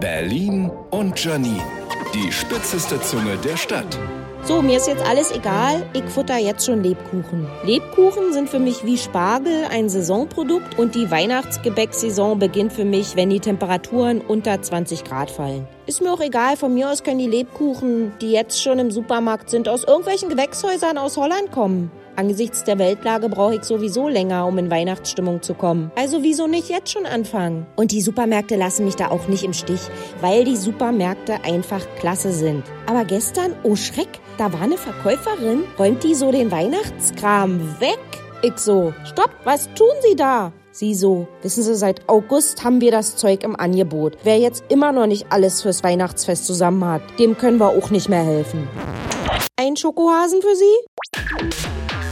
Berlin und Janine. Die spitzeste Zunge der Stadt. So, mir ist jetzt alles egal. Ich futter jetzt schon Lebkuchen. Lebkuchen sind für mich wie Spargel ein Saisonprodukt und die Weihnachtsgebäcksaison beginnt für mich, wenn die Temperaturen unter 20 Grad fallen. Ist mir auch egal, von mir aus können die Lebkuchen, die jetzt schon im Supermarkt sind, aus irgendwelchen Gewächshäusern aus Holland kommen. Angesichts der Weltlage brauche ich sowieso länger, um in Weihnachtsstimmung zu kommen. Also wieso nicht jetzt schon anfangen? Und die Supermärkte lassen mich da auch nicht im Stich, weil die Supermärkte einfach klasse sind. Aber gestern, oh Schreck, da war eine Verkäuferin, räumt die so den Weihnachtskram weg. Ich so, stopp, was tun Sie da? Sie so, wissen Sie, seit August haben wir das Zeug im Angebot. Wer jetzt immer noch nicht alles fürs Weihnachtsfest zusammen hat, dem können wir auch nicht mehr helfen. Ein Schokohasen für Sie?